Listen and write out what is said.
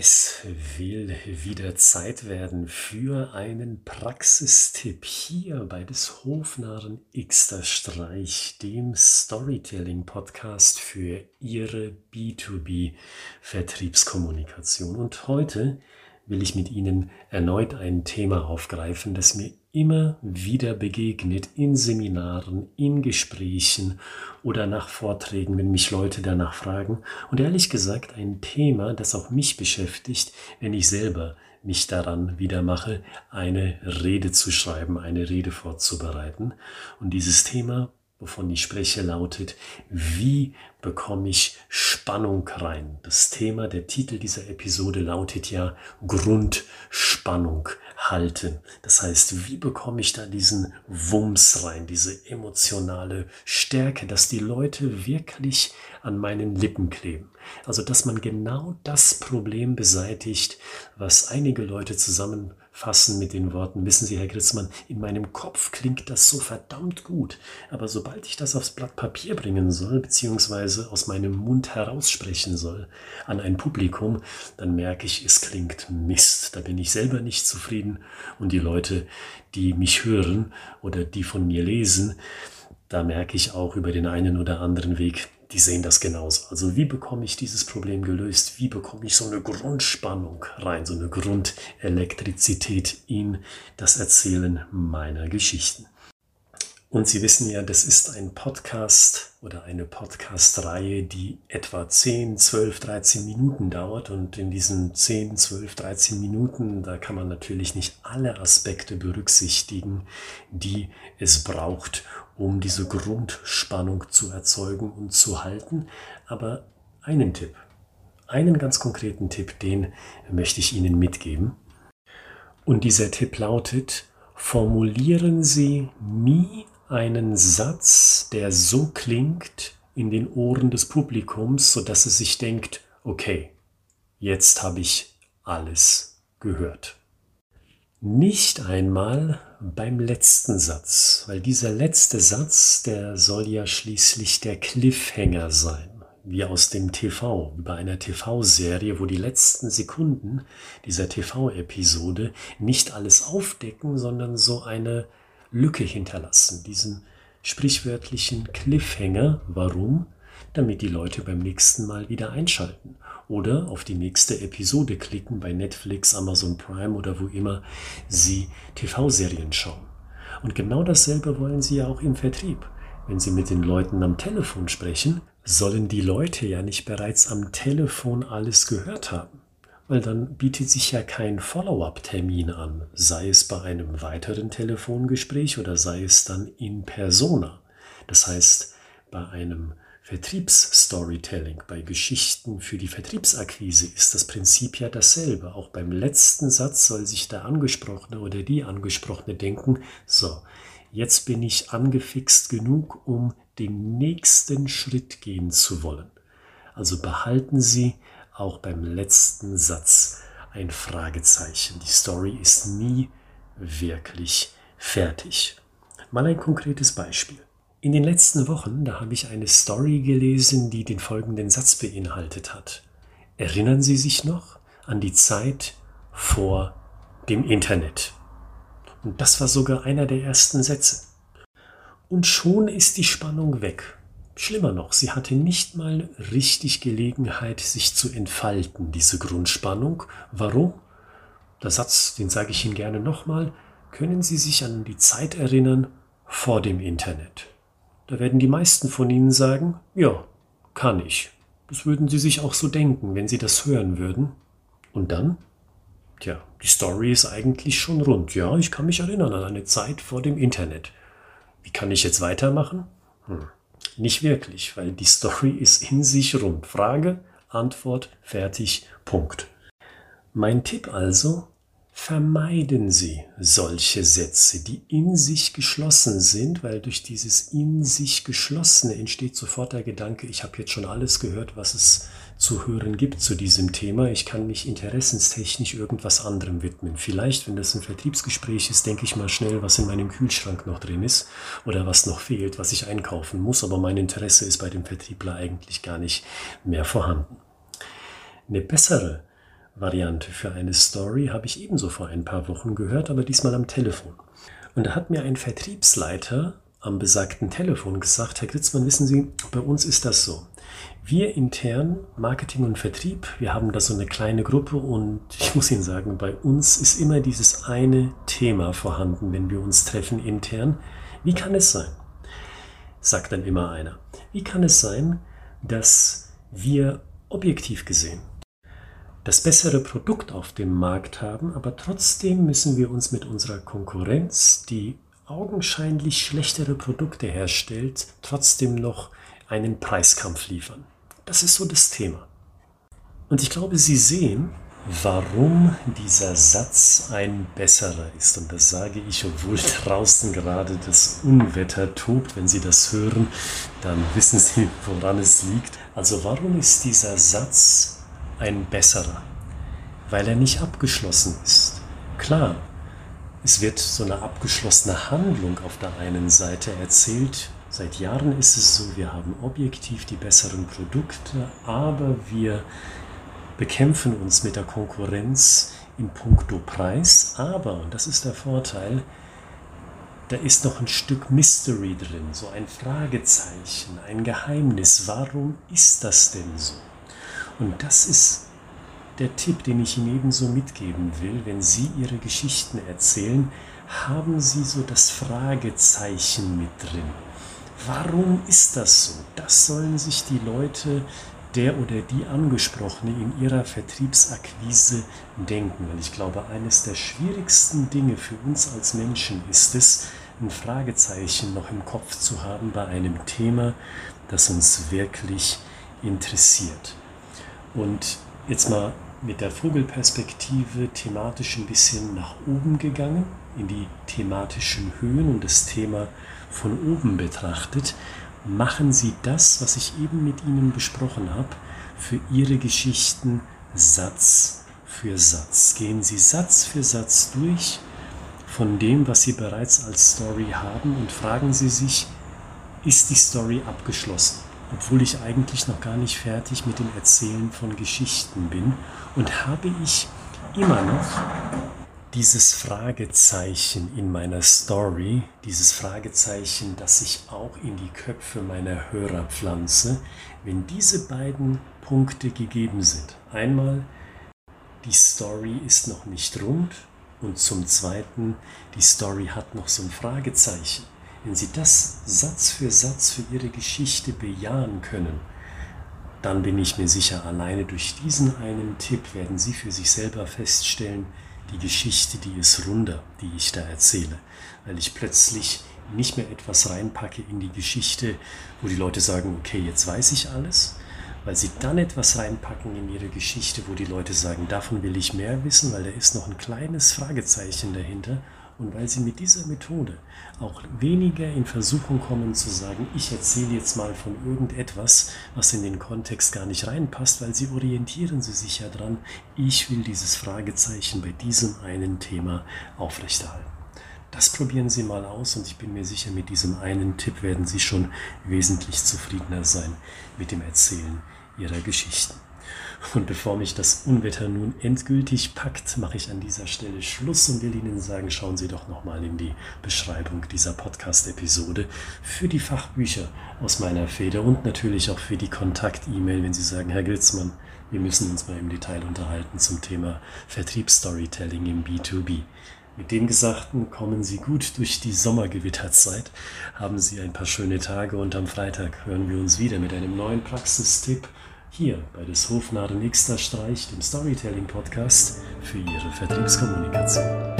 Es will wieder Zeit werden für einen Praxistipp hier bei des Hofnarren Xter Streich, dem Storytelling-Podcast für Ihre B2B-Vertriebskommunikation. Und heute will ich mit Ihnen erneut ein Thema aufgreifen, das mir immer wieder begegnet in Seminaren, in Gesprächen oder nach Vorträgen, wenn mich Leute danach fragen. Und ehrlich gesagt ein Thema, das auch mich beschäftigt, wenn ich selber mich daran wieder mache, eine Rede zu schreiben, eine Rede vorzubereiten. Und dieses Thema wovon ich spreche, lautet, wie bekomme ich Spannung rein? Das Thema, der Titel dieser Episode lautet ja Grundspannung halten. Das heißt, wie bekomme ich da diesen Wumms rein, diese emotionale Stärke, dass die Leute wirklich an meinen Lippen kleben. Also, dass man genau das Problem beseitigt, was einige Leute zusammen fassen mit den Worten, wissen Sie, Herr Gritzmann, in meinem Kopf klingt das so verdammt gut, aber sobald ich das aufs Blatt Papier bringen soll, beziehungsweise aus meinem Mund heraussprechen soll an ein Publikum, dann merke ich, es klingt Mist. Da bin ich selber nicht zufrieden. Und die Leute, die mich hören oder die von mir lesen, da merke ich auch über den einen oder anderen Weg, die sehen das genauso. Also wie bekomme ich dieses Problem gelöst? Wie bekomme ich so eine Grundspannung rein, so eine Grundelektrizität in das Erzählen meiner Geschichten? Und Sie wissen ja, das ist ein Podcast oder eine Podcast-Reihe, die etwa 10, 12, 13 Minuten dauert. Und in diesen 10, 12, 13 Minuten, da kann man natürlich nicht alle Aspekte berücksichtigen, die es braucht, um diese Grundspannung zu erzeugen und zu halten. Aber einen Tipp, einen ganz konkreten Tipp, den möchte ich Ihnen mitgeben. Und dieser Tipp lautet, formulieren Sie nie einen Satz, der so klingt in den Ohren des Publikums, sodass es sich denkt, okay, jetzt habe ich alles gehört. Nicht einmal beim letzten Satz, weil dieser letzte Satz, der soll ja schließlich der Cliffhanger sein, wie aus dem TV, wie bei einer TV-Serie, wo die letzten Sekunden dieser TV-Episode nicht alles aufdecken, sondern so eine Lücke hinterlassen, diesen sprichwörtlichen Cliffhanger. Warum? Damit die Leute beim nächsten Mal wieder einschalten oder auf die nächste Episode klicken bei Netflix, Amazon Prime oder wo immer Sie TV-Serien schauen. Und genau dasselbe wollen Sie ja auch im Vertrieb. Wenn Sie mit den Leuten am Telefon sprechen, sollen die Leute ja nicht bereits am Telefon alles gehört haben weil dann bietet sich ja kein Follow-up-Termin an, sei es bei einem weiteren Telefongespräch oder sei es dann in persona. Das heißt, bei einem Vertriebsstorytelling, bei Geschichten für die Vertriebsakquise ist das Prinzip ja dasselbe. Auch beim letzten Satz soll sich der Angesprochene oder die Angesprochene denken, so, jetzt bin ich angefixt genug, um den nächsten Schritt gehen zu wollen. Also behalten Sie auch beim letzten Satz ein Fragezeichen. Die Story ist nie wirklich fertig. Mal ein konkretes Beispiel. In den letzten Wochen, da habe ich eine Story gelesen, die den folgenden Satz beinhaltet hat. Erinnern Sie sich noch an die Zeit vor dem Internet? Und das war sogar einer der ersten Sätze. Und schon ist die Spannung weg. Schlimmer noch, sie hatte nicht mal richtig Gelegenheit, sich zu entfalten, diese Grundspannung. Warum? Der Satz, den sage ich Ihnen gerne nochmal. Können Sie sich an die Zeit erinnern vor dem Internet? Da werden die meisten von Ihnen sagen, ja, kann ich. Das würden Sie sich auch so denken, wenn Sie das hören würden. Und dann? Tja, die Story ist eigentlich schon rund. Ja, ich kann mich erinnern an eine Zeit vor dem Internet. Wie kann ich jetzt weitermachen? Hm. Nicht wirklich, weil die Story ist in sich rund. Frage, Antwort, fertig, Punkt. Mein Tipp also, vermeiden Sie solche Sätze, die in sich geschlossen sind, weil durch dieses in sich geschlossene entsteht sofort der Gedanke, ich habe jetzt schon alles gehört, was es zu hören gibt zu diesem Thema. Ich kann mich interessenstechnisch irgendwas anderem widmen. Vielleicht, wenn das ein Vertriebsgespräch ist, denke ich mal schnell, was in meinem Kühlschrank noch drin ist oder was noch fehlt, was ich einkaufen muss. Aber mein Interesse ist bei dem Vertriebler eigentlich gar nicht mehr vorhanden. Eine bessere Variante für eine Story habe ich ebenso vor ein paar Wochen gehört, aber diesmal am Telefon. Und da hat mir ein Vertriebsleiter am besagten Telefon gesagt, Herr Gritzmann, wissen Sie, bei uns ist das so. Wir intern, Marketing und Vertrieb, wir haben da so eine kleine Gruppe und ich muss Ihnen sagen, bei uns ist immer dieses eine Thema vorhanden, wenn wir uns treffen intern. Wie kann es sein? Sagt dann immer einer. Wie kann es sein, dass wir objektiv gesehen das bessere Produkt auf dem Markt haben, aber trotzdem müssen wir uns mit unserer Konkurrenz, die augenscheinlich schlechtere Produkte herstellt, trotzdem noch einen Preiskampf liefern. Das ist so das Thema. Und ich glaube, Sie sehen, warum dieser Satz ein besserer ist. Und das sage ich, obwohl draußen gerade das Unwetter tobt. Wenn Sie das hören, dann wissen Sie, woran es liegt. Also warum ist dieser Satz ein besserer, weil er nicht abgeschlossen ist. Klar, es wird so eine abgeschlossene Handlung auf der einen Seite erzählt. Seit Jahren ist es so, wir haben objektiv die besseren Produkte, aber wir bekämpfen uns mit der Konkurrenz in puncto Preis. Aber, und das ist der Vorteil, da ist noch ein Stück Mystery drin, so ein Fragezeichen, ein Geheimnis. Warum ist das denn so? Und das ist der Tipp, den ich Ihnen ebenso mitgeben will. Wenn Sie Ihre Geschichten erzählen, haben Sie so das Fragezeichen mit drin. Warum ist das so? Das sollen sich die Leute, der oder die Angesprochene in ihrer Vertriebsakquise denken. Weil ich glaube, eines der schwierigsten Dinge für uns als Menschen ist es, ein Fragezeichen noch im Kopf zu haben bei einem Thema, das uns wirklich interessiert. Und jetzt mal mit der Vogelperspektive thematisch ein bisschen nach oben gegangen, in die thematischen Höhen und das Thema von oben betrachtet, machen Sie das, was ich eben mit Ihnen besprochen habe, für Ihre Geschichten Satz für Satz. Gehen Sie Satz für Satz durch von dem, was Sie bereits als Story haben und fragen Sie sich, ist die Story abgeschlossen? Obwohl ich eigentlich noch gar nicht fertig mit dem Erzählen von Geschichten bin und habe ich immer noch dieses Fragezeichen in meiner Story, dieses Fragezeichen, das ich auch in die Köpfe meiner Hörer pflanze, wenn diese beiden Punkte gegeben sind. Einmal, die Story ist noch nicht rund und zum Zweiten, die Story hat noch so ein Fragezeichen. Wenn Sie das Satz für Satz für Ihre Geschichte bejahen können, dann bin ich mir sicher, alleine durch diesen einen Tipp werden Sie für sich selber feststellen, die Geschichte, die ist runder, die ich da erzähle, weil ich plötzlich nicht mehr etwas reinpacke in die Geschichte, wo die Leute sagen, okay, jetzt weiß ich alles, weil sie dann etwas reinpacken in ihre Geschichte, wo die Leute sagen, davon will ich mehr wissen, weil da ist noch ein kleines Fragezeichen dahinter und weil sie mit dieser Methode auch weniger in Versuchung kommen zu sagen, ich erzähle jetzt mal von irgendetwas, was in den Kontext gar nicht reinpasst, weil sie orientieren sie sich ja dran, ich will dieses Fragezeichen bei diesem einen Thema aufrechterhalten. Das probieren Sie mal aus und ich bin mir sicher, mit diesem einen Tipp werden Sie schon wesentlich zufriedener sein mit dem Erzählen Ihrer Geschichten. Und bevor mich das Unwetter nun endgültig packt, mache ich an dieser Stelle Schluss und will Ihnen sagen, schauen Sie doch nochmal in die Beschreibung dieser Podcast-Episode für die Fachbücher aus meiner Feder und natürlich auch für die Kontakt-E-Mail, wenn Sie sagen, Herr Gilzmann, wir müssen uns mal im Detail unterhalten zum Thema Vertriebsstorytelling im B2B. Mit dem Gesagten kommen Sie gut durch die Sommergewitterzeit, haben Sie ein paar schöne Tage und am Freitag hören wir uns wieder mit einem neuen Praxistipp hier bei des Hofnarren Xter Streich, dem Storytelling Podcast für Ihre Vertriebskommunikation.